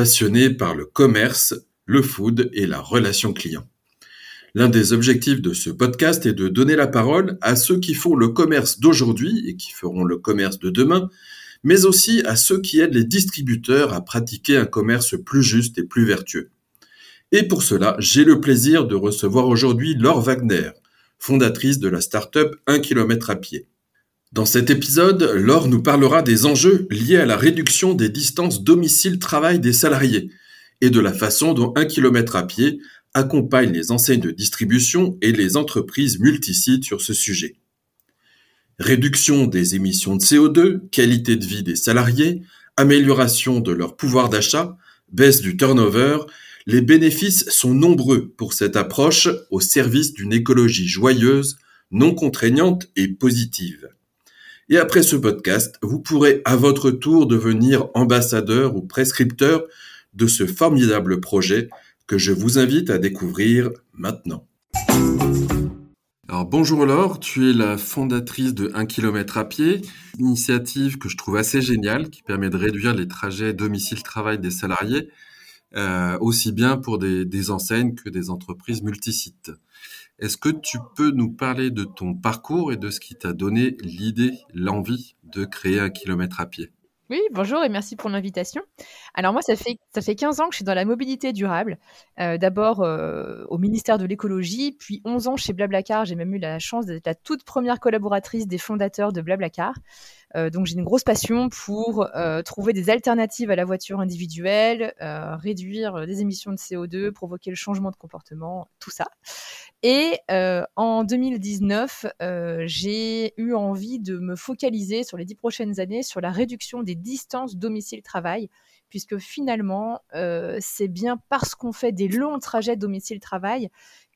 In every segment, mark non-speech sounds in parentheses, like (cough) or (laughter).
passionnés par le commerce, le food et la relation client. L'un des objectifs de ce podcast est de donner la parole à ceux qui font le commerce d'aujourd'hui et qui feront le commerce de demain, mais aussi à ceux qui aident les distributeurs à pratiquer un commerce plus juste et plus vertueux. Et pour cela, j'ai le plaisir de recevoir aujourd'hui Laure Wagner, fondatrice de la start-up 1 km à pied. Dans cet épisode, Laure nous parlera des enjeux liés à la réduction des distances domicile-travail des salariés et de la façon dont 1 km à pied accompagne les enseignes de distribution et les entreprises multisites sur ce sujet. Réduction des émissions de CO2, qualité de vie des salariés, amélioration de leur pouvoir d'achat, baisse du turnover, les bénéfices sont nombreux pour cette approche au service d'une écologie joyeuse, non contraignante et positive. Et après ce podcast, vous pourrez à votre tour devenir ambassadeur ou prescripteur de ce formidable projet que je vous invite à découvrir maintenant. Alors bonjour Laure, tu es la fondatrice de 1 km à pied, initiative que je trouve assez géniale qui permet de réduire les trajets domicile-travail des salariés, euh, aussi bien pour des, des enseignes que des entreprises multisites. Est-ce que tu peux nous parler de ton parcours et de ce qui t'a donné l'idée, l'envie de créer un kilomètre à pied? Oui, bonjour et merci pour l'invitation. Alors moi, ça fait, ça fait 15 ans que je suis dans la mobilité durable. Euh, d'abord euh, au ministère de l'écologie, puis 11 ans chez Blablacar. J'ai même eu la chance d'être la toute première collaboratrice des fondateurs de Blablacar. Euh, donc j'ai une grosse passion pour trouver des alternatives à la voiture individuelle, réduire des émissions de CO2, provoquer le changement de comportement, tout ça. Et en 2019, j'ai eu envie de me focaliser sur les dix prochaines années sur la réduction des distances domicile-travail, puisque finalement, c'est bien parce qu'on fait des longs trajets domicile-travail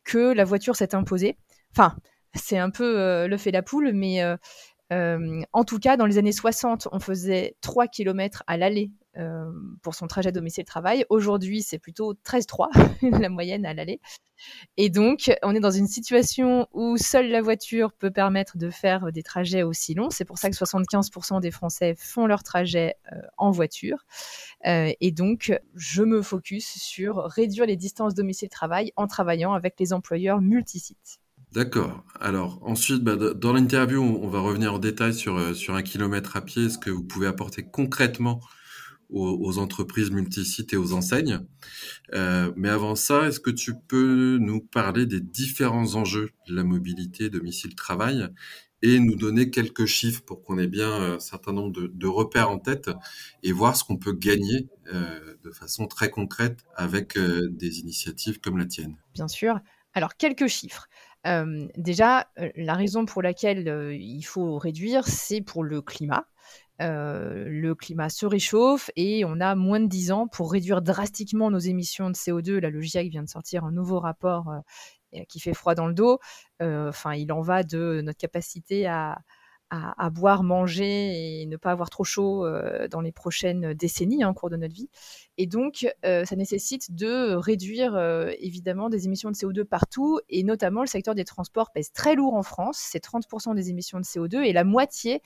que la voiture s'est imposée. Enfin, c'est un peu le fait la poule, mais en tout cas, dans les années 60, on faisait 3 km à l'aller euh, pour son trajet domicile-travail. Aujourd'hui, c'est plutôt 13,3 (laughs) la moyenne à l'aller. Et donc, on est dans une situation où seule la voiture peut permettre de faire des trajets aussi longs. C'est pour ça que 75% des Français font leur trajet euh, en voiture. Euh, et donc, je me focus sur réduire les distances domicile-travail en travaillant avec les employeurs multisites. D'accord. Alors ensuite, bah, dans l'interview, on va revenir en détail sur, sur un kilomètre à pied. Est-ce que vous pouvez apporter concrètement aux, entreprises multisites et aux enseignes. Euh, mais avant ça, est-ce que tu peux nous parler des différents enjeux de la mobilité domicile-travail et nous donner quelques chiffres pour qu'on ait bien un certain nombre de, repères en tête et voir ce qu'on peut gagner euh, de façon très concrète avec euh, des initiatives comme la tienne? Bien sûr. Alors, quelques chiffres. Déjà, la raison pour laquelle il faut réduire, c'est pour le climat. Le climat se réchauffe et on a moins de 10 ans pour réduire drastiquement nos émissions de CO2. La GIEC vient de sortir un nouveau rapport qui fait froid dans le dos. Enfin, il en va de notre capacité à, boire, manger et ne pas avoir trop chaud dans les prochaines décennies hein, au cours de notre vie. Et donc, euh, ça nécessite de réduire euh, évidemment des émissions de CO2 partout, et notamment le secteur des transports pèse très lourd en France, c'est 30% des émissions de CO2, et la moitié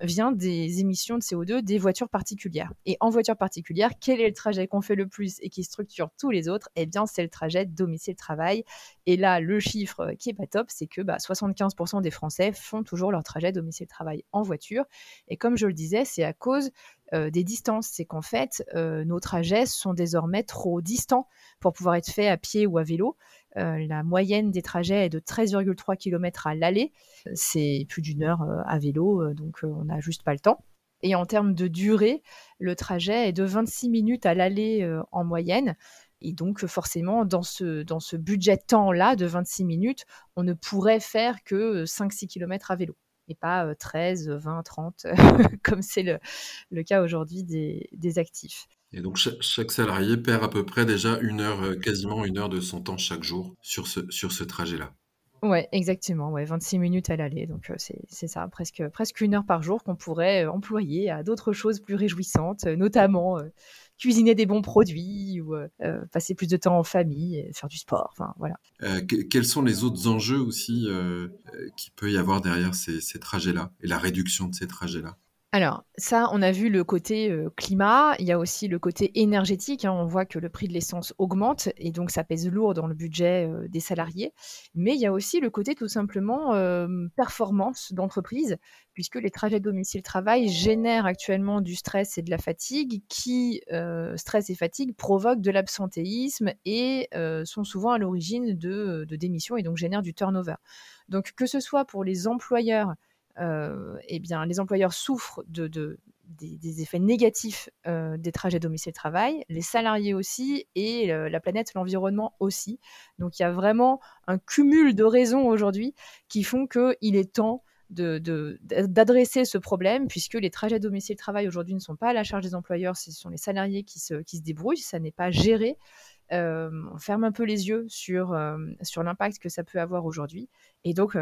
vient des émissions de CO2 des voitures particulières. Et en voiture particulière, quel est le trajet qu'on fait le plus et qui structure tous les autres? Eh bien, c'est le trajet domicile-travail. Et là, le chiffre qui est pas top, c'est que bah, 75% des Français font toujours leur trajet domicile-travail en voiture. Et comme je le disais, c'est à cause euh, des distances. C'est qu'en fait, euh, nos trajets sont désormais trop distants pour pouvoir être faits à pied ou à vélo. Euh, la moyenne des trajets est de 13,3 km à l'aller. C'est plus d'une heure à vélo, donc on n'a juste pas le temps. Et en termes de durée, le trajet est de 26 minutes à l'aller en moyenne. Et donc, forcément, dans ce, dans ce budget temps-là de 26 minutes, on ne pourrait faire que 5-6 km à vélo et pas 13, 20, 30, comme c'est le, le, cas aujourd'hui des, des, actifs. Et donc chaque, salarié perd à peu près déjà une heure, quasiment une heure de son temps chaque jour sur ce, sur ce trajet-là. Ouais, exactement. Ouais, 26 minutes à l'aller. Donc, c'est ça, presque, presque une heure par jour qu'on pourrait employer à d'autres choses plus réjouissantes, notamment cuisiner des bons produits ou passer plus de temps en famille, faire du sport. Enfin, voilà. quels sont les autres enjeux aussi qu'il peut y avoir derrière ces trajets-là et la réduction de ces trajets-là? Alors, ça, on a vu le côté climat, il y a aussi le côté énergétique. Hein. On voit que le prix de l'essence augmente et donc ça pèse lourd dans le budget des salariés. Mais il y a aussi le côté tout simplement performance d'entreprise, puisque les trajets domicile-travail génèrent actuellement du stress et de la fatigue, qui, stress et fatigue, provoquent de l'absentéisme et sont souvent à l'origine de, démissions et donc génèrent du turnover. Donc, que ce soit pour les employeurs, euh, eh bien, les employeurs souffrent de, des, effets négatifs euh, des trajets domicile-travail, les salariés aussi, et la planète, l'environnement aussi. Donc il y a vraiment un cumul de raisons aujourd'hui qui font qu'il est temps d'adresser ce problème, puisque les trajets domicile-travail aujourd'hui ne sont pas à la charge des employeurs, ce sont les salariés qui se, qui se débrouillent, ça n'est pas géré. Euh, on ferme un peu les yeux sur, sur l'impact que ça peut avoir aujourd'hui. Et donc,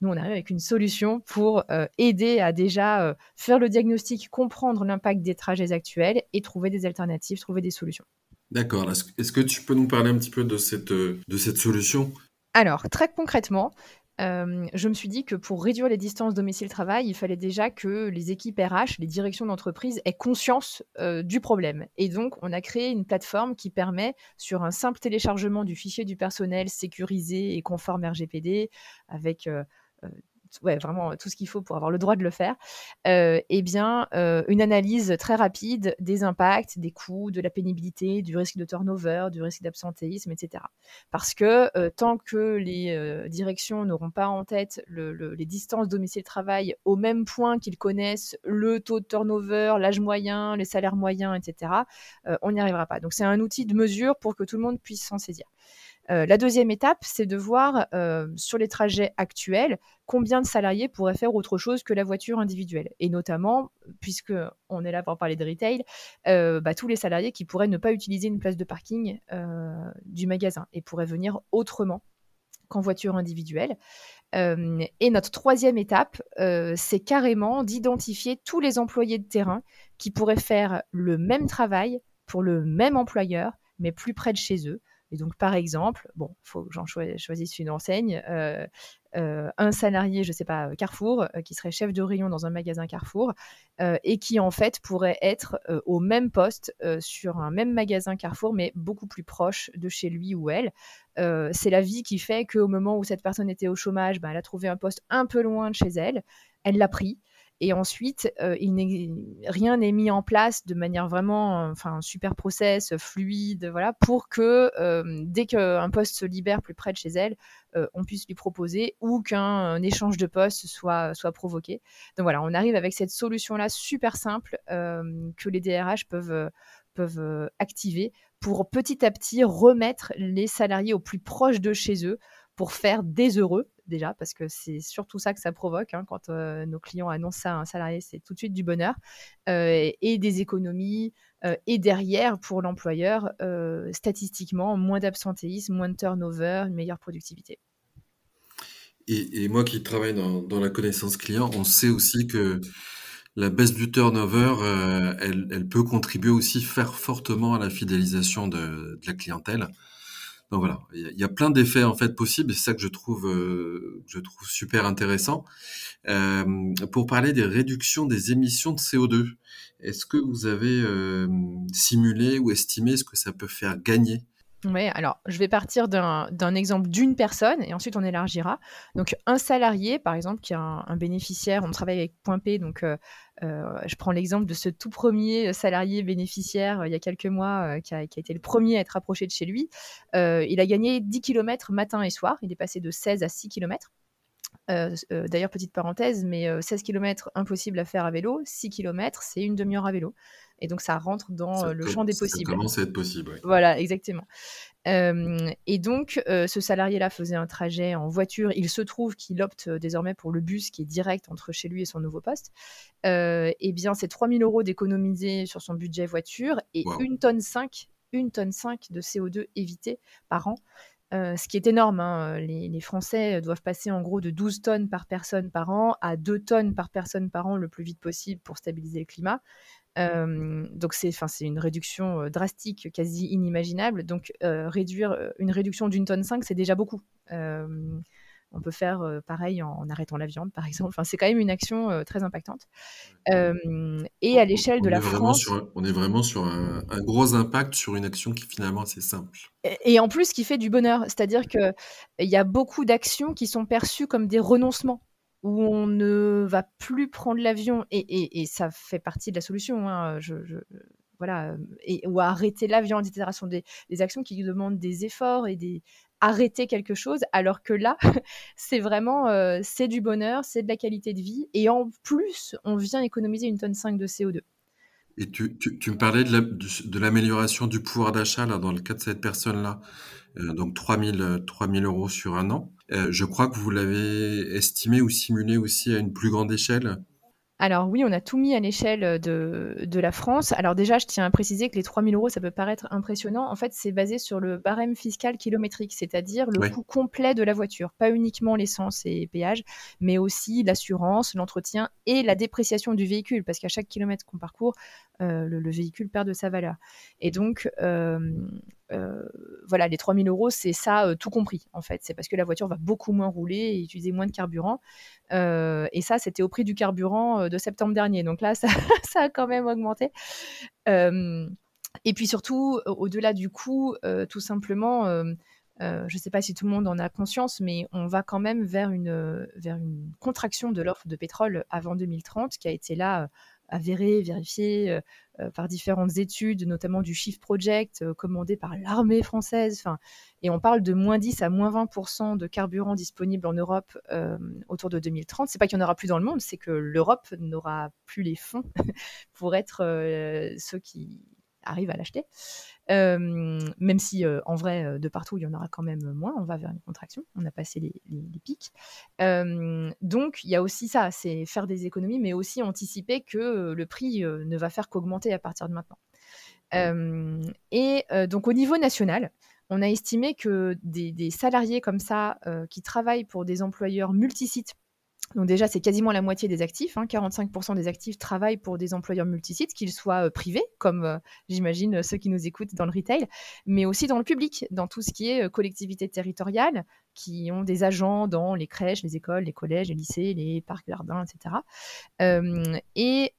nous, on arrive avec une solution pour euh, aider à déjà euh, faire le diagnostic, comprendre l'impact des trajets actuels et trouver des alternatives, trouver des solutions. D'accord. Est-ce que tu peux nous parler un petit peu de cette, euh, de cette solution? Alors, très concrètement, je me suis dit que pour réduire les distances domicile-travail, il fallait déjà que les équipes RH, les directions d'entreprise aient conscience du problème. Et donc, on a créé une plateforme qui permet, sur un simple téléchargement du fichier du personnel sécurisé et conforme RGPD, avec euh, ouais, vraiment tout ce qu'il faut pour avoir le droit de le faire, euh, eh bien, euh, une analyse très rapide des impacts, des coûts, de la pénibilité, du risque de turnover, du risque d'absentéisme, etc. Parce que tant que les directions n'auront pas en tête les distances domicile-travail au même point qu'ils connaissent le taux de turnover, l'âge moyen, les salaires moyens, etc., on n'y arrivera pas. Donc, c'est un outil de mesure pour que tout le monde puisse s'en saisir. Euh, la deuxième étape, c'est de voir euh, sur les trajets actuels combien de salariés pourraient faire autre chose que la voiture individuelle. Et notamment, puisque on est là pour parler de retail, euh, bah, tous les salariés qui pourraient ne pas utiliser une place de parking du magasin et pourraient venir autrement qu'en voiture individuelle. et notre troisième étape, c'est carrément d'identifier tous les employés de terrain qui pourraient faire le même travail pour le même employeur, mais plus près de chez eux. Et donc, par exemple, bon, il faut que j'en choisisse une enseigne, euh, euh, un salarié, je ne sais pas, Carrefour, euh, qui serait chef de rayon dans un magasin Carrefour, et qui en fait pourrait être au même poste sur un même magasin Carrefour, mais beaucoup plus proche de chez lui ou elle. c'est la vie qui fait qu'au moment où cette personne était au chômage, bah, elle a trouvé un poste un peu loin de chez elle, elle l'a pris, et ensuite, euh, rien n'est mis en place de manière vraiment, euh, enfin, super process, fluide, voilà, pour que euh, dès qu'un poste se libère plus près de chez elle, on puisse lui proposer ou qu'un échange de poste soit, soit provoqué. Donc voilà, on arrive avec cette solution-là super simple que les DRH peuvent, peuvent activer pour petit à petit remettre les salariés au plus proche de chez eux pour faire des heureux déjà, parce que c'est surtout ça que ça provoque. Hein, quand nos clients annoncent ça à un salarié, c'est tout de suite du bonheur. Et des économies. Et derrière, pour l'employeur, statistiquement, moins d'absentéisme, moins de turnover, une meilleure productivité. Et, moi qui travaille dans, la connaissance client, on sait aussi que la baisse du turnover, elle, peut contribuer aussi faire fortement à la fidélisation de la clientèle. Donc voilà, il y, a plein d'effets en fait possibles et c'est ça que je trouve euh, je trouve super intéressant. Euh, pour parler des réductions des émissions de CO2, est-ce que vous avez euh, simulé ou estimé ce que ça peut faire gagner oui, alors je vais partir d'un exemple d'une personne et ensuite on élargira. Donc un salarié, par exemple, qui est un, bénéficiaire, on travaille avec Point P, donc euh, euh, je prends l'exemple de ce tout premier salarié bénéficiaire euh, il y a quelques mois qui a, été le premier à être approché de chez lui. il a gagné 10 km matin et soir, il est passé de 16 à 6 km. D'ailleurs, petite parenthèse, mais 16 km impossible à faire à vélo, 6 km c'est une demi-heure à vélo. Et donc, ça rentre dans le champ des possibles. Ça commence à être possible. Voilà, exactement. et donc, ce salarié-là faisait un trajet en voiture. Il se trouve qu'il opte désormais pour le bus qui est direct entre chez lui et son nouveau poste. et eh bien, c'est 3000 euros d'économiser sur son budget voiture et une tonne 5 une tonne 5 de CO2 évité par an. ce qui est énorme. Hein. Les, Français doivent passer en gros de 12 tonnes par personne par an à 2 tonnes par personne par an le plus vite possible pour stabiliser le climat. Donc c'est une réduction drastique, quasi inimaginable. Donc réduire une réduction d'une tonne 5, c'est déjà beaucoup. On peut faire pareil en, arrêtant la viande, par (laughs) exemple. Enfin, c'est quand même une action très impactante. et à l'échelle de la France, on est vraiment sur un, gros impact sur une action qui finalement assez simple. Et, en plus, qui fait du bonheur, c'est-à-dire que il y a beaucoup d'actions qui sont perçues comme des renoncements où on ne va plus prendre l'avion et, ça fait partie de la solution. Hein, voilà, ou arrêter l'avion, etc. Ce sont des, actions qui demandent des efforts et des, arrêter quelque chose, alors que là, (laughs) c'est vraiment, euh, c'est du bonheur, c'est de la qualité de vie, et en plus, on vient économiser une tonne 5 de CO2. Et tu, me parlais de l'amélioration du pouvoir d'achat dans le cas de cette personne-là, donc 3000 3000 euros sur un an. Euh, je crois que vous l'avez estimé ou simulé aussi à une plus grande échelle. Alors oui, on a tout mis à l'échelle euh, de, la France. Alors déjà, je tiens à préciser que les 3 000 euros, ça peut paraître impressionnant. En fait, c'est basé sur le barème fiscal kilométrique, c'est-à-dire le coût complet de la voiture. Pas uniquement l'essence et péage, mais aussi l'assurance, l'entretien et la dépréciation du véhicule, parce qu'à chaque kilomètre qu'on parcourt, euh, le, véhicule perd de sa valeur. Et donc, euh, euh, voilà, les 3000 euros, c'est ça tout compris, en fait. C'est parce que la voiture va beaucoup moins rouler et utiliser moins de carburant. et ça, c'était au prix du carburant de septembre dernier. Donc là, (laughs) ça, ça a quand même augmenté. et puis surtout, au-delà du coût, tout simplement, je ne sais pas si tout le monde en a conscience, mais on va quand même vers une contraction de l'offre de pétrole avant 2030, qui a été là avéré, vérifié euh, euh, par différentes études, notamment du Shift Project euh, commandé par l'armée française. Et on parle de moins 10 à moins 20% de carburant disponible en Europe autour de 2030. C'est pas qu'il n'y en aura plus dans le monde, c'est que l'Europe n'aura plus les fonds (laughs) pour être ceux qui arrivent à l'acheter. même si en vrai, de partout, il y en aura quand même moins, on va vers une contraction, on a passé les, pics. donc, il y a aussi ça, c'est faire des économies, mais aussi anticiper que le prix ne va faire qu'augmenter à partir de maintenant. et donc, au niveau national, on a estimé que des, salariés comme ça, qui travaillent pour des employeurs multisites, donc déjà, c'est quasiment la moitié des actifs. 45% hein. des actifs travaillent pour des employeurs multisites, qu'ils soient euh, privés, comme euh, j'imagine ceux qui nous écoutent dans le retail, mais aussi dans le public, dans tout ce qui est euh, collectivités territoriales, qui ont des agents dans les crèches, les écoles, les collèges, les lycées, les parcs, jardins, etc. et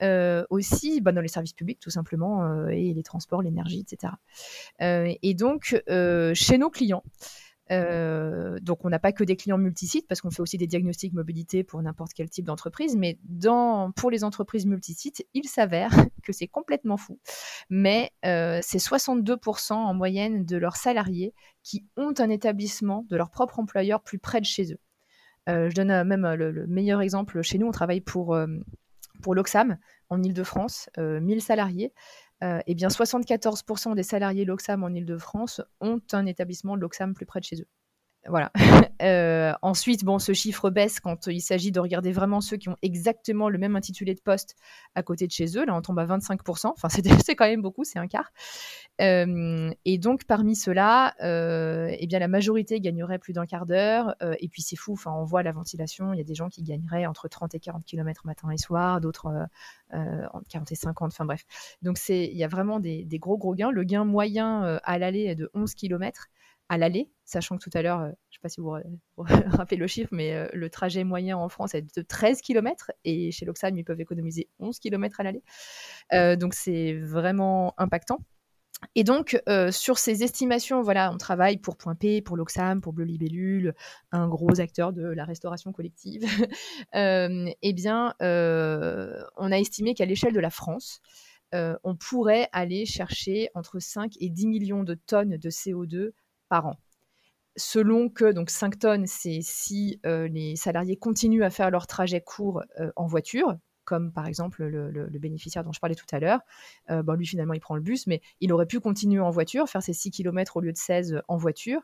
aussi bah, dans les services publics, tout simplement, et les transports, l'énergie, etc. et donc, chez nos clients, euh, donc, on n'a pas que des clients multisites parce qu'on fait aussi des diagnostics mobilité pour n'importe quel type d'entreprise. Mais pour les entreprises multisites, il s'avère (laughs) que c'est complètement fou. Mais euh, c'est 62% en moyenne de leurs salariés qui ont un établissement de leur propre employeur plus près de chez eux. Euh, je donne même le, meilleur exemple. Chez nous, on travaille pour, pour l'Oxam en Ile-de-France, 1000 salariés. Euh, eh bien 74% des salariés Loxam en Ile-de-France ont un établissement Loxam plus près de chez eux. Voilà. (laughs) Euh, ensuite, bon, ce chiffre baisse quand il s'agit de regarder vraiment ceux qui ont exactement le même intitulé de poste à côté de chez eux. Là, on tombe à 25%. Enfin, (laughs) c'est quand même beaucoup, c'est un quart. Euh, et donc, parmi ceux-là, eh bien, la majorité gagnerait plus d'un quart d'heure. et puis, c'est fou. Enfin, on voit la ventilation. Il y a des gens qui gagneraient entre 30 et 40 km matin et soir, d'autres entre 40 et 50. Enfin, bref. Donc, il y a vraiment des, des, gros, gros gains. Le gain moyen à l'aller est de 11 km à l'aller, sachant que tout à l'heure, euh, je ne sais pas si vous vous (laughs) rappelez le chiffre, mais euh, le trajet moyen en France est de 13 km et chez l'Oxam, ils peuvent économiser 11 km à l'aller. Euh, donc c'est vraiment impactant. Et donc, sur ces estimations, voilà, on travaille pour Point P, pour l'Oxam, pour Bleu Libellule, un gros acteur de la restauration collective. (laughs) eh bien, on a estimé qu'à l'échelle de la France, on pourrait aller chercher entre 5 et 10 millions de tonnes de CO2 par an. Selon que, donc 5 tonnes, c'est si euh, les salariés continuent à faire leur trajet court euh, en voiture, comme par exemple le, bénéficiaire dont je parlais tout à l'heure. bon, lui, finalement, il prend le bus, mais il aurait pu continuer en voiture, faire ses 6 km au lieu de 16 en voiture.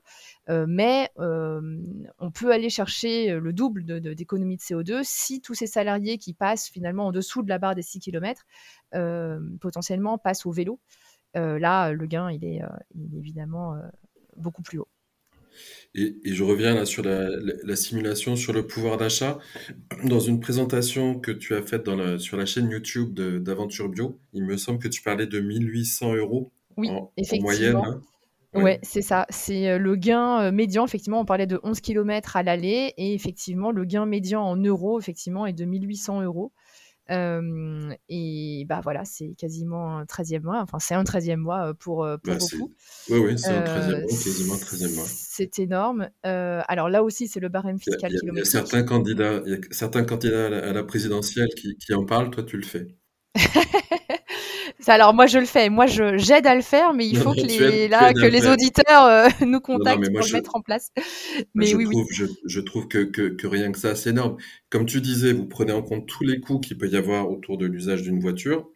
mais on peut aller chercher le double d'économie de, de, CO2 si tous ces salariés qui passent finalement en dessous de la barre des 6 km potentiellement passent au vélo. là, le gain, il est évidemment beaucoup plus haut. Et, je reviens là sur la, simulation sur le pouvoir d'achat. Dans une présentation que tu as faite sur la chaîne YouTube d'Aventure Bio, il me semble que tu parlais de 1800 euros en, moyenne. Hein. Ouais, c'est ça. C'est euh, le gain euh, médian. Effectivement, on parlait de 11 km à l'aller et effectivement, le gain médian en euros, effectivement, est de 1800 euros et bah voilà, c'est quasiment un 13e mois. Enfin, c'est un 13e mois pour, pour bah, beaucoup. Oui, oui, c'est un 13e mois, quasiment un 13e mois. C'est énorme. alors là aussi, c'est le barème fiscal il y a, certains candidats, il y a certains candidats à la, présidentielle qui, qui en parlent. Toi, tu le fais. (laughs) Alors moi je le fais, moi je j'aide à le faire, mais il faut que les là que les auditeurs euh, (laughs) nous contactent pour le mettre en place. Mais je oui, trouve, Je, je, trouve que, que, que, rien que ça c'est énorme. Comme tu disais, vous prenez en compte tous les coûts qu'il peut y avoir autour de l'usage d'une voiture.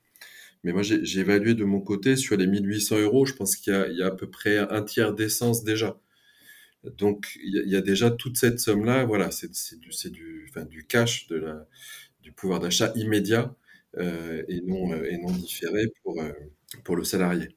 Mais moi j'ai évalué de mon côté sur les 1800 euros, je pense qu'il y, y, a à peu près un tiers d'essence déjà. Donc il y, y, a déjà toute cette somme là, voilà, c'est du du enfin du cash de la du pouvoir d'achat immédiat et, non, euh, et non différé pour, euh, pour le salarié.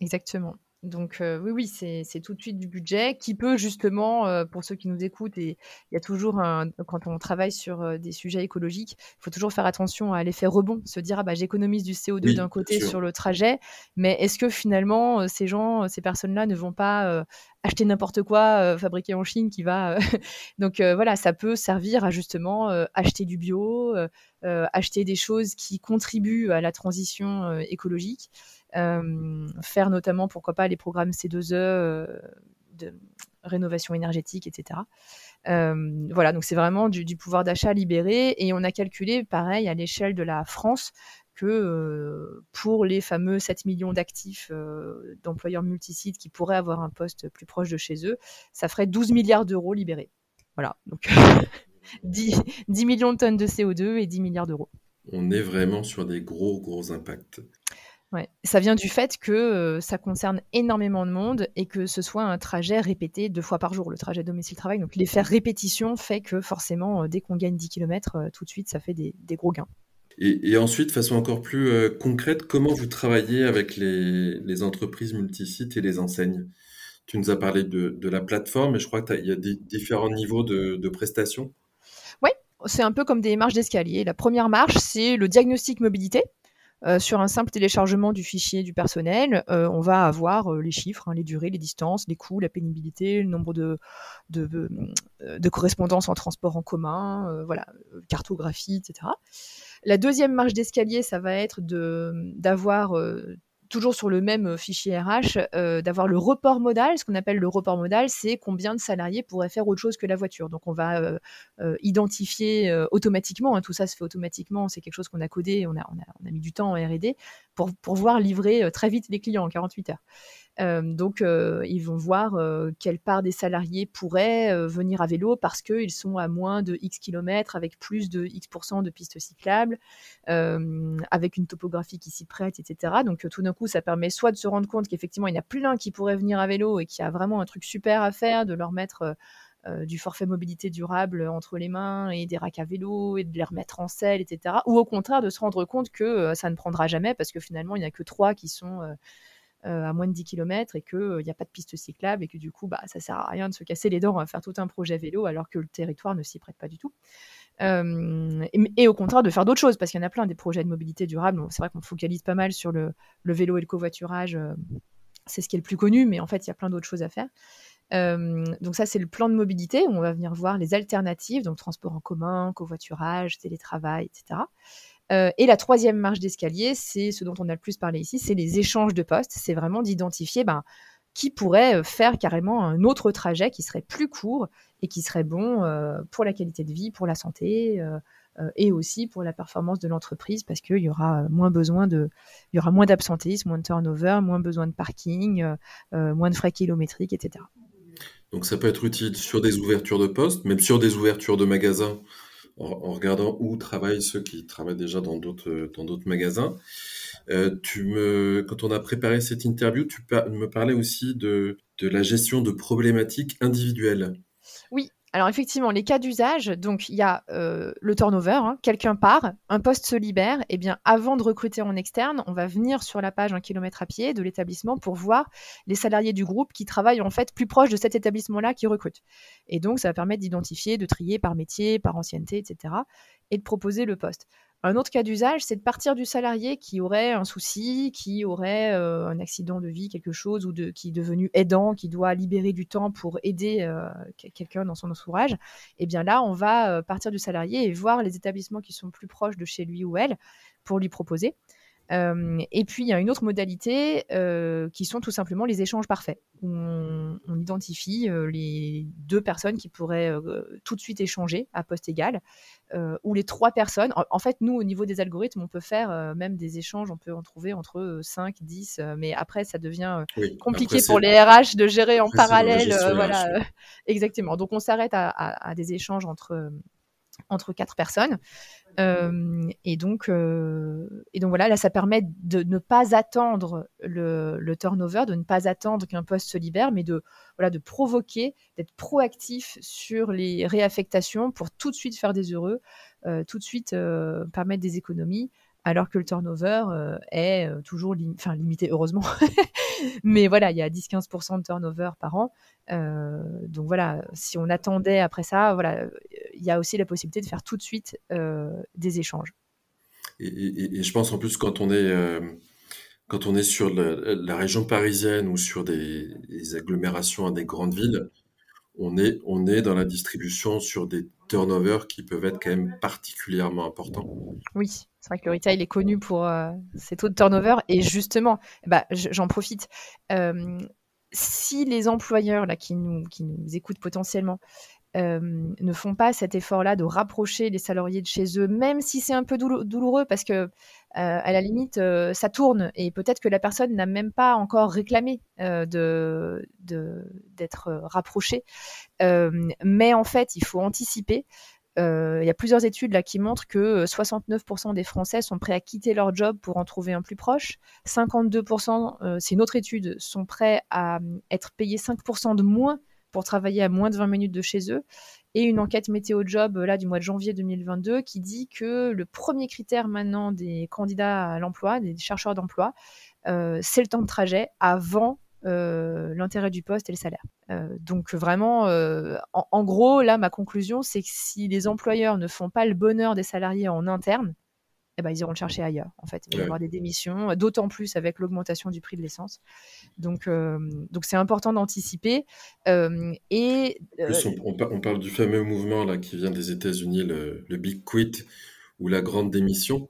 Exactement. Donc oui, oui, c'est tout de suite du budget qui peut justement, pour ceux qui nous écoutent, et il y a toujours un, quand on travaille sur des sujets écologiques, il faut toujours faire attention à l'effet rebond, se dire ah bah j'économise du CO2 d'un côté sur le trajet, mais est-ce que finalement ces gens, ces personnes-là ne vont pas acheter n'importe quoi fabriqué en Chine qui va (laughs) donc voilà, ça peut servir à justement acheter du bio, acheter des choses qui contribuent à la transition écologique. Euh, faire notamment, pourquoi pas, les programmes C2E euh, de rénovation énergétique, etc. Euh, voilà, donc c'est vraiment du, pouvoir d'achat libéré et on a calculé, pareil, à l'échelle de la France, que pour les fameux 7 millions d'actifs d'employeurs multisites qui pourraient avoir un poste plus proche de chez eux, ça ferait 12 milliards d'euros libérés. Voilà, donc (laughs) 10, 10, millions de tonnes de CO2 et 10 milliards d'euros. On est vraiment sur des gros, gros impacts. Ouais. Ça vient du fait que ça concerne énormément de monde et que ce soit un trajet répété deux fois par jour, le trajet domicile-travail. Donc l'effet répétition fait que forcément, dès qu'on gagne 10 km, tout de suite, ça fait des, gros gains. Et, ensuite, de façon encore plus concrète, comment vous travaillez avec les, entreprises multisites et les enseignes? Tu nous as parlé de, la plateforme, et je crois qu'il y a des différents niveaux de, de prestations. Oui, c'est un peu comme des marches d'escalier. La première marche, c'est le diagnostic mobilité. Euh, sur un simple téléchargement du fichier du personnel, euh, on va avoir euh, les chiffres, hein, les durées, les distances, les coûts, la pénibilité, le nombre de, correspondances en transport en commun, voilà, cartographie, etc. La deuxième marche d'escalier, ça va être d'avoir toujours sur le même fichier RH, euh, d'avoir le report modal. Ce qu'on appelle le report modal, c'est combien de salariés pourraient faire autre chose que la voiture. Donc on va euh, euh, identifier automatiquement, hein, tout ça se fait automatiquement, c'est quelque chose qu'on a codé, on a, on, a, mis du temps en RD pour, pour voir livrer très vite les clients en 48 heures. Euh, donc, euh, ils vont voir euh, quelle part des salariés pourraient venir à vélo parce qu'ils sont à moins de X kilomètres, avec plus de X% de pistes cyclables, avec une topographie qui s'y prête, etc. Donc, tout d'un coup, ça permet soit de se rendre compte qu'effectivement, il y en a plein qui pourraient venir à vélo et qu'il y a vraiment un truc super à faire, de leur mettre du forfait mobilité durable entre les mains et des racks à vélo et de les remettre en selle, etc. Ou au contraire, de se rendre compte que ça ne prendra jamais parce que finalement, il n'y a que trois qui sont à moins de 10 km et qu'il n'y a pas de piste cyclable et que du coup, bah, ça sert à rien de se casser les dents à faire tout un projet vélo alors que le territoire ne s'y prête pas du tout. Euh, et, au contraire de faire d'autres choses parce qu'il y en a plein des projets de mobilité durable. C'est vrai qu'on focalise pas mal sur le, vélo et le covoiturage. Euh, c'est ce qui est le plus connu, mais en fait, il y a plein d'autres choses à faire. donc ça, c'est le plan de mobilité où on va venir voir les alternatives, donc transport en commun, covoiturage, télétravail, etc. Euh, et la troisième marche d'escalier, c'est ce dont on a le plus parlé ici, c'est les échanges de postes. C'est vraiment d'identifier ben, qui pourrait euh, faire carrément un autre trajet qui serait plus court et qui serait bon euh, pour la qualité de vie, pour la santé et aussi pour la performance de l'entreprise parce qu'il y aura moins besoin de, il y aura moins d'absentéisme, moins de turnover, moins besoin de parking, moins de frais kilométriques, etc. Donc ça peut être utile sur des ouvertures de postes, même sur des ouvertures de magasins en, regardant où travaillent ceux qui travaillent déjà dans d'autres dans d'autres magasins. Euh, tu me, quand on a préparé cette interview, tu me parlais aussi de, de la gestion de problématiques individuelles. Oui, alors effectivement, les cas d'usage, donc il y a euh, le turnover, hein. quelqu'un part, un poste se libère, et eh bien avant de recruter en externe, on va venir sur la page un kilomètre à pied de l'établissement pour voir les salariés du groupe qui travaillent en fait plus proche de cet établissement-là qui recrute. Et donc ça va permettre d'identifier, de trier par métier, par ancienneté, etc. et de proposer le poste. Un autre cas d'usage, c'est de partir du salarié qui aurait un souci, qui aurait euh, un accident de vie, quelque chose, ou qui est devenu aidant, qui doit libérer du temps pour aider euh, quelqu'un dans son entourage. Et eh bien là, on va euh, partir du salarié et voir les établissements qui sont plus proches de chez lui ou elle pour lui proposer. Euh, et puis, il y a une autre modalité euh, qui sont tout simplement les échanges parfaits. On, on identifie euh, les deux personnes qui pourraient tout de suite échanger à poste égal, ou les trois personnes. En, fait, nous, au niveau des algorithmes, on peut faire même des échanges, on peut en trouver entre 5, 10, mais après, ça devient compliqué pour les RH de gérer en parallèle. voilà, (laughs) exactement. Donc, on s'arrête à, à, à, des échanges entre entre quatre personnes. Euh, et, donc, euh, et donc voilà, là, ça permet de ne pas attendre le, turnover, de ne pas attendre qu'un poste se libère, mais de, voilà, de provoquer, d'être proactif sur les réaffectations pour tout de suite faire des heureux, euh, tout de suite permettre des économies, alors que le turnover est toujours limité, heureusement. (laughs) mais voilà, il y a 10-15% de turnover par an. Donc voilà, si on attendait après ça, voilà, il y a aussi la possibilité de faire tout de suite euh, des échanges. Et, je pense en plus quand on est euh, quand on est sur la, région parisienne ou sur des, agglomérations à des grandes villes, on est on est dans la distribution sur des turnovers qui peuvent être quand même particulièrement importants. Oui, c'est vrai que le retail est connu pour euh, ses taux de turnover et justement, bah, j'en profite. Si les employeurs qui nous écoutent potentiellement euh, ne font pas cet effort-là de rapprocher les salariés de chez eux, même si c'est un peu douloureux parce que euh, à la limite euh, ça tourne et peut-être que la personne n'a même pas encore réclamé d'être rapprochée. mais en fait, il faut anticiper. Il y a plusieurs études là qui montrent que 69% des Français sont prêts à quitter leur job pour en trouver un plus proche. 52%, c'est une autre étude, sont prêts à être payés 5% de moins pour travailler à moins de 20 minutes de chez eux. Et une enquête météo job là du mois de janvier 2022 qui dit que le premier critère maintenant des candidats à l'emploi, des chercheurs d'emploi, euh, c'est le temps de trajet avant euh, l'intérêt du poste et le salaire. Euh, donc vraiment, en, gros, là, ma conclusion, c'est que si les employeurs ne font pas le bonheur des salariés en interne, eh ben, ils iront le chercher ailleurs. En fait, il va y avoir des démissions, d'autant plus avec l'augmentation du prix de l'essence. Donc, euh, donc c'est important d'anticiper. Euh, et euh, on, parle du fameux mouvement là qui vient des États-Unis, le, Big Quit ou la grande démission.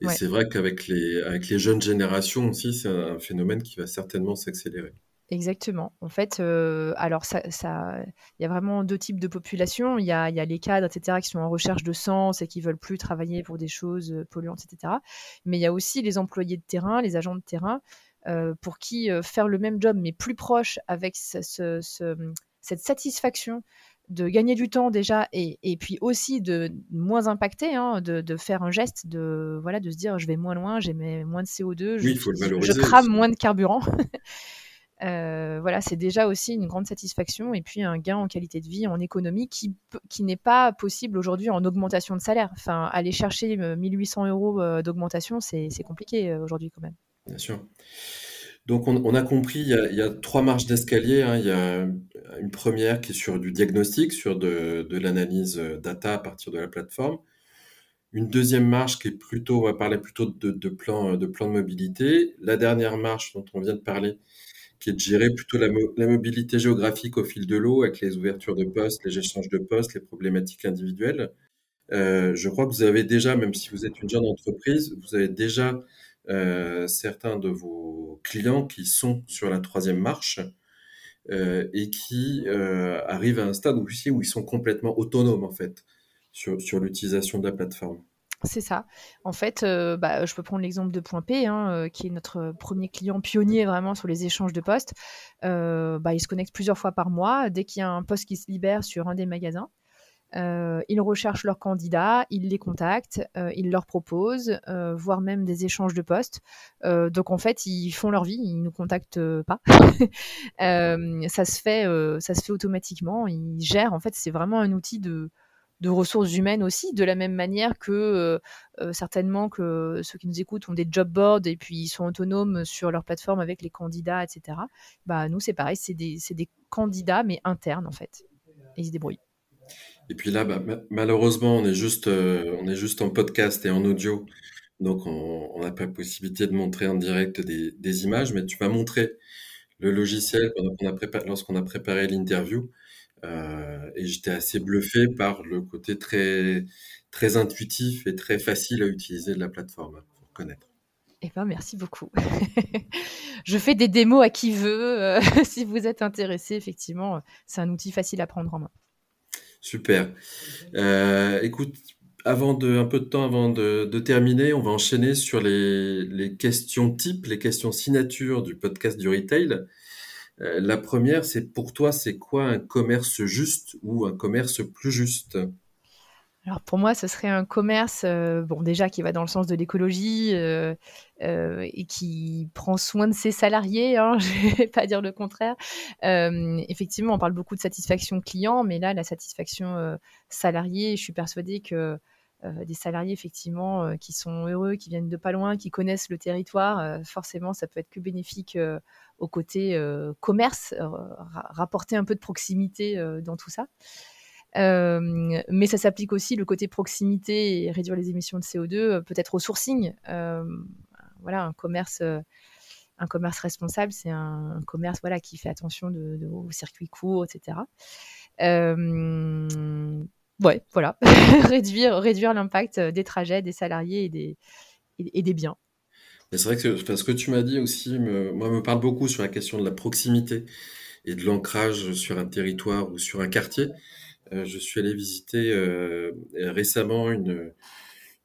Et c'est vrai qu'avec les, avec les jeunes générations aussi, c'est un phénomène qui va certainement s'accélérer. Exactement. En fait, euh, alors ça, ça, il y a vraiment deux types de populations. Il y a, il y a les cadres, etc., qui sont en recherche de sens et qui veulent plus travailler pour des choses euh, polluantes, etc. Mais il y a aussi les employés de terrain, les agents de terrain, euh, pour qui faire le même job mais plus proche, avec ce, ce, cette satisfaction de gagner du temps déjà et, et puis aussi de moins impacter, hein, de, de, faire un geste, de voilà, de se dire je vais moins loin, j'émets moins de CO2, je, je crame moins de carburant. (laughs) Euh, voilà, c'est déjà aussi une grande satisfaction et puis un gain en qualité de vie, en économie qui, qui n'est pas possible aujourd'hui en augmentation de salaire. Enfin, aller chercher 1800 euh, euros euh, d'augmentation, c'est compliqué aujourd'hui quand même. Bien sûr. Donc on, a compris, il y a, trois marches d'escalier. Hein. Il y a une première qui est sur du diagnostic, sur de, l'analyse data à partir de la plateforme. Une deuxième marche qui est plutôt, on va parler plutôt de, de plan, de plan de mobilité. La dernière marche dont on vient de parler, qui est de gérer plutôt la, mobilité géographique au fil de l'eau avec les ouvertures de postes, les échanges de postes, les problématiques individuelles. Euh, je crois que vous avez déjà, même si vous êtes une jeune entreprise, vous avez déjà euh, certains de vos clients qui sont sur la troisième marche euh, et qui arrivent à un stade où, où ils sont complètement autonomes en fait sur, sur l'utilisation de la plateforme. C'est ça. En fait, euh, bah, je peux prendre l'exemple de Point P, hein, euh, qui est notre premier client pionnier vraiment sur les échanges de postes. Euh, bah, il se connecte plusieurs fois par mois dès qu'il y a un poste qui se libère sur un des magasins. Ils recherchent leurs candidats, ils les contactent, ils leur proposent, voire même des échanges de postes. donc en fait, ils font leur vie, ils ne nous contactent pas. (laughs) ça se fait, ça se fait automatiquement. Ils gèrent. En fait, c'est vraiment un outil de ressources humaines aussi, de la même manière que euh, euh, certainement que ceux qui nous écoutent ont des job boards et puis ils sont autonomes sur leur plateforme avec les candidats, etc. Bah, nous, c'est pareil, c'est des, des, candidats, mais internes en fait. Et ils se débrouillent. Et puis là, bah, malheureusement, on est, juste, euh, on est juste en podcast et en audio. Donc, on n'a pas possibilité de montrer en direct des, des images, mais tu m'as montré le logiciel lorsqu'on a préparé l'interview. Euh, et j'étais assez bluffé par le côté très, très intuitif et très facile à utiliser de la plateforme, pour connaître. Eh ben, merci beaucoup. (laughs) je fais des démos à qui veut. Euh, (laughs) si vous êtes intéressé, effectivement, c'est un outil facile à prendre en main. Super. Euh, écoute, avant de, un peu de temps avant de, terminer, on va enchaîner sur les, les, questions types, les questions signatures du podcast du retail. Euh, la première, c'est pour toi, c'est quoi un commerce juste ou un commerce plus juste? Alors pour moi, ce serait un commerce, euh, bon déjà qui va dans le sens de l'écologie euh, et qui prend soin de ses salariés. Hein, (laughs) je vais pas dire le contraire. effectivement, on parle beaucoup de satisfaction client, mais là, la satisfaction salariée, je suis persuadée que des salariés effectivement qui sont heureux, qui viennent de pas loin, qui connaissent le territoire, forcément, ça peut être que bénéfique au côté euh, commerce, euh, rapporter un peu de proximité euh, dans tout ça. Mais ça s'applique aussi le côté proximité et réduire les émissions de CO2, peut-être au sourcing. voilà, un commerce un commerce responsable, c'est un, commerce voilà, qui fait attention de, aux circuits courts, etc. ouais, voilà, (laughs) réduire, réduire l'impact des trajets des salariés et des, et des biens c'est vrai que ce que tu m'as dit aussi, moi, me parle beaucoup sur la question de la proximité et de l'ancrage sur un territoire ou sur un quartier. Euh, je suis allé visiter euh, récemment une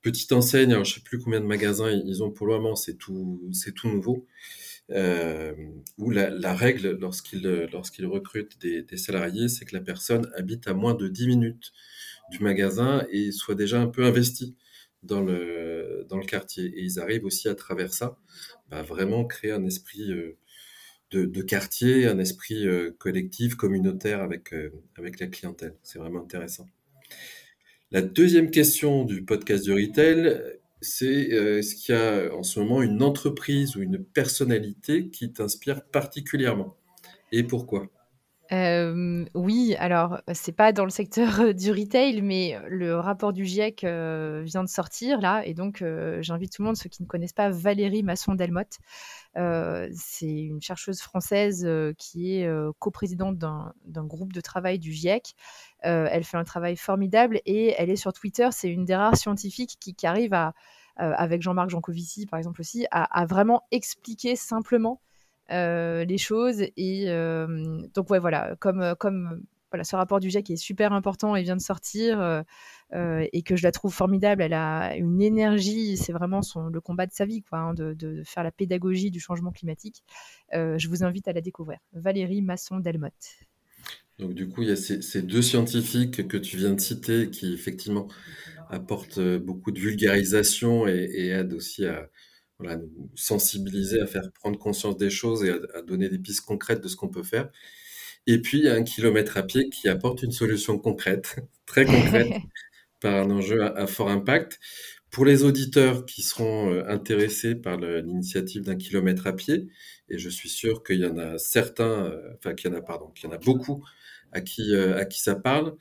petite enseigne, alors je sais plus combien de magasins ils ont pour le moment, c'est tout, c'est tout nouveau, euh, où la, règle lorsqu'ils lorsqu'ils recrutent des, salariés, c'est que la personne habite à moins de 10 minutes du magasin et soit déjà un peu investie dans le, dans le quartier. Et ils arrivent aussi à travers ça, bah, vraiment créer un esprit de, de, quartier, un esprit euh, collectif, communautaire avec, euh, avec la clientèle. C'est vraiment intéressant. La deuxième question du podcast du retail, c'est est-ce qu'il y a en ce moment une entreprise ou une personnalité qui t'inspire particulièrement? Et pourquoi? Oui, alors c'est pas dans le secteur du retail, mais le rapport du GIEC vient de sortir là, et donc j'invite tout le monde, ceux qui ne connaissent pas Valérie Masson-Delmotte. c'est une chercheuse française qui est coprésidente d'un groupe de travail du GIEC. elle fait un travail formidable et elle est sur Twitter. C'est une des rares scientifiques qui, arrive à, avec Jean-Marc Jancovici par exemple aussi, à vraiment expliquer simplement euh, les choses. Et euh, donc, voilà, comme, euh, comme voilà, ce rapport du GIEC est super important et vient de sortir et que je la trouve formidable. Elle a une énergie, c'est vraiment son, le combat de sa vie, quoi, hein, de, de, faire la pédagogie du changement climatique. je vous invite à la découvrir. Valérie Masson-Delmotte. Donc du coup, il y a ces, ces, deux scientifiques que tu viens de citer qui effectivement apportent beaucoup de vulgarisation et, et aident aussi à, voilà, nous sensibiliser, à faire prendre conscience des choses et à, donner des pistes concrètes de ce qu'on peut faire. Et puis, il y a un kilomètre à pied qui apporte une solution concrète, (laughs) très concrète, (laughs) par un enjeu à, fort impact. Pour les auditeurs qui seront euh, intéressés par l'initiative d'un kilomètre à pied, et je suis sûr qu'il y en a certains, euh, enfin qu'il y en a, pardon, qu'il y en a beaucoup à qui, euh, à qui ça parle,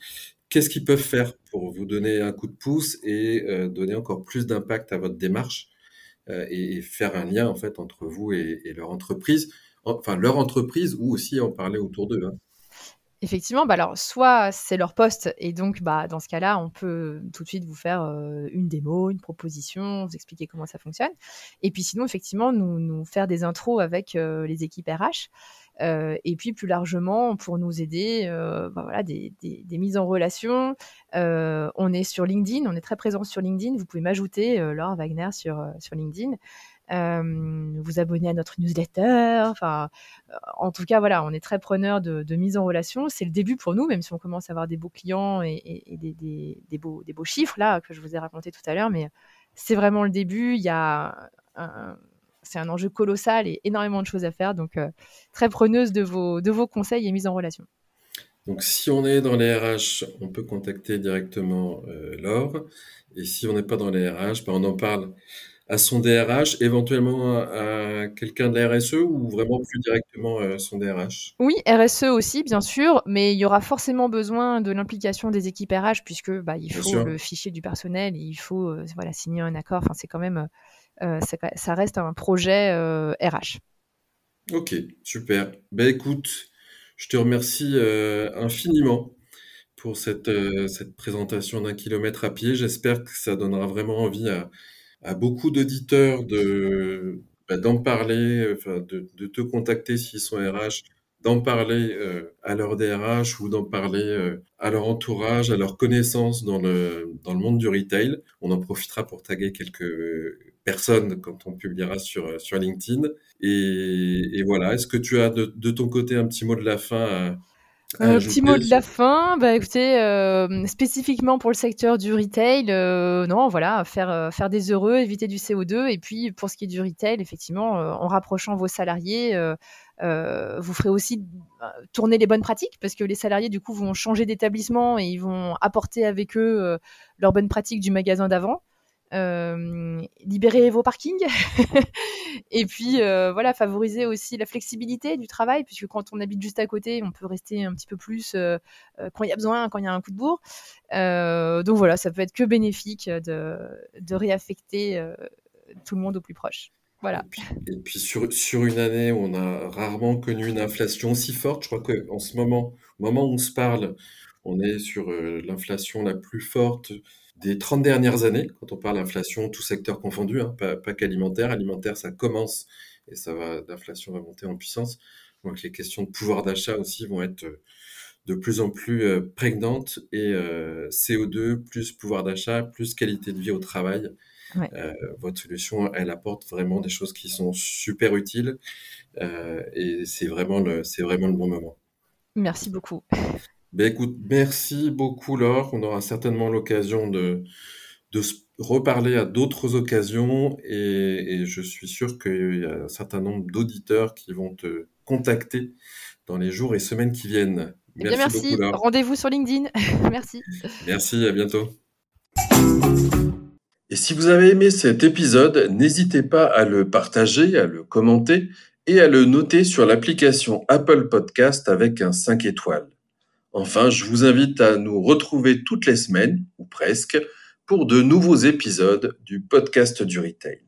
qu'est-ce qu'ils peuvent faire pour vous donner un coup de pouce et donner encore plus d'impact à votre démarche euh, et, faire un lien en fait entre vous et, leur entreprise, enfin leur entreprise ou aussi en parler autour d'eux. Hein. Effectivement, bah alors soit c'est leur poste et donc bah dans ce cas-là, on peut tout de suite vous faire euh, une démo, une proposition, vous expliquer comment ça fonctionne. Et puis sinon, effectivement, nous, nous faire des intros avec euh, les équipes RH. Et puis plus largement pour nous aider, bah voilà, des, des, des, mises en relation. on est sur LinkedIn, on est très présent sur LinkedIn. Vous pouvez m'ajouter Laure Wagner sur sur LinkedIn. vous abonner à notre newsletter. Enfin, en tout cas, voilà, on est très preneur de, mise en relation. C'est le début pour nous, même si on commence à avoir des beaux clients et, des, beaux, des beaux chiffres là que je vous ai raconté tout à l'heure. Mais c'est vraiment le début. Il y a c'est un enjeu colossal et énormément de choses à faire. Donc, très preneuse de vos, de vos conseils et mise en relation. Donc, si on est dans les RH, on peut contacter directement Laure. Et si on n'est pas dans les RH, ben on en parle à son DRH, éventuellement à, quelqu'un de la RSE ou vraiment plus directement à son DRH Oui, RSE aussi, bien sûr, mais il y aura forcément besoin de l'implication des équipes RH puisque bah, il faut le fichier du personnel, il faut euh, voilà, signer un accord. Enfin, c'est quand même, euh, ça, reste un projet RH. Euh, ok, super. Ben écoute, je te remercie infiniment pour cette, cette présentation d'un kilomètre à pied. J'espère que ça donnera vraiment envie à beaucoup d'auditeurs de bah, d'en parler, de, te contacter s'ils sont RH, d'en parler euh, à leur DRH ou d'en parler euh, à leur entourage, à leur connaissance dans le dans le monde du retail. On en profitera pour taguer quelques personnes quand on publiera sur sur LinkedIn. Et, et voilà. Est-ce que tu as de, de, ton côté un petit mot de la fin à, un petit mot de la fin, bah écoutez, euh, spécifiquement pour le secteur du retail, euh, non, voilà, faire euh, faire des heureux, éviter du CO2, et puis pour ce qui est du retail, effectivement, en rapprochant vos salariés, vous ferez aussi tourner les bonnes pratiques, parce que les salariés du coup vont changer d'établissement et ils vont apporter avec eux leurs bonnes pratiques du magasin d'avant. Libérer vos parkings. (laughs) Et puis euh, voilà favoriser aussi la flexibilité du travail puisque quand on habite juste à côté on peut rester un petit peu plus quand il y a besoin quand il y a un coup de bourre. Donc voilà ça peut être que bénéfique de, de réaffecter tout le monde au plus proche. Voilà. Et puis, sur, sur une année où on a rarement connu une inflation si forte, je crois qu'en ce moment, au moment où on se parle, on est sur l'inflation la plus forte des 30 dernières années, quand on parle d'inflation, tout secteur confondu, hein, pas, qu'alimentaire. Alimentaire, ça commence et ça va, l'inflation va monter en puissance. Donc les questions de pouvoir d'achat aussi vont être euh, de plus en plus euh, prégnantes et euh, CO2 plus pouvoir d'achat plus qualité de vie au travail. votre solution, elle apporte vraiment des choses qui sont super utiles et c'est vraiment le, c'est vraiment le bon moment. Merci beaucoup. Ben écoute, merci beaucoup Laure. On aura certainement l'occasion de, de se reparler à d'autres occasions et, je suis sûr qu'il y a un certain nombre d'auditeurs qui vont te contacter dans les jours et semaines qui viennent. Eh merci, merci. Rendez-vous sur LinkedIn. (laughs) merci. Merci, à bientôt. Et si vous avez aimé cet épisode, n'hésitez pas à le partager, à le commenter et à le noter sur l'application Apple Podcast avec un 5 étoiles. Enfin, je vous invite à nous retrouver toutes les semaines, ou presque, pour de nouveaux épisodes du podcast du retail.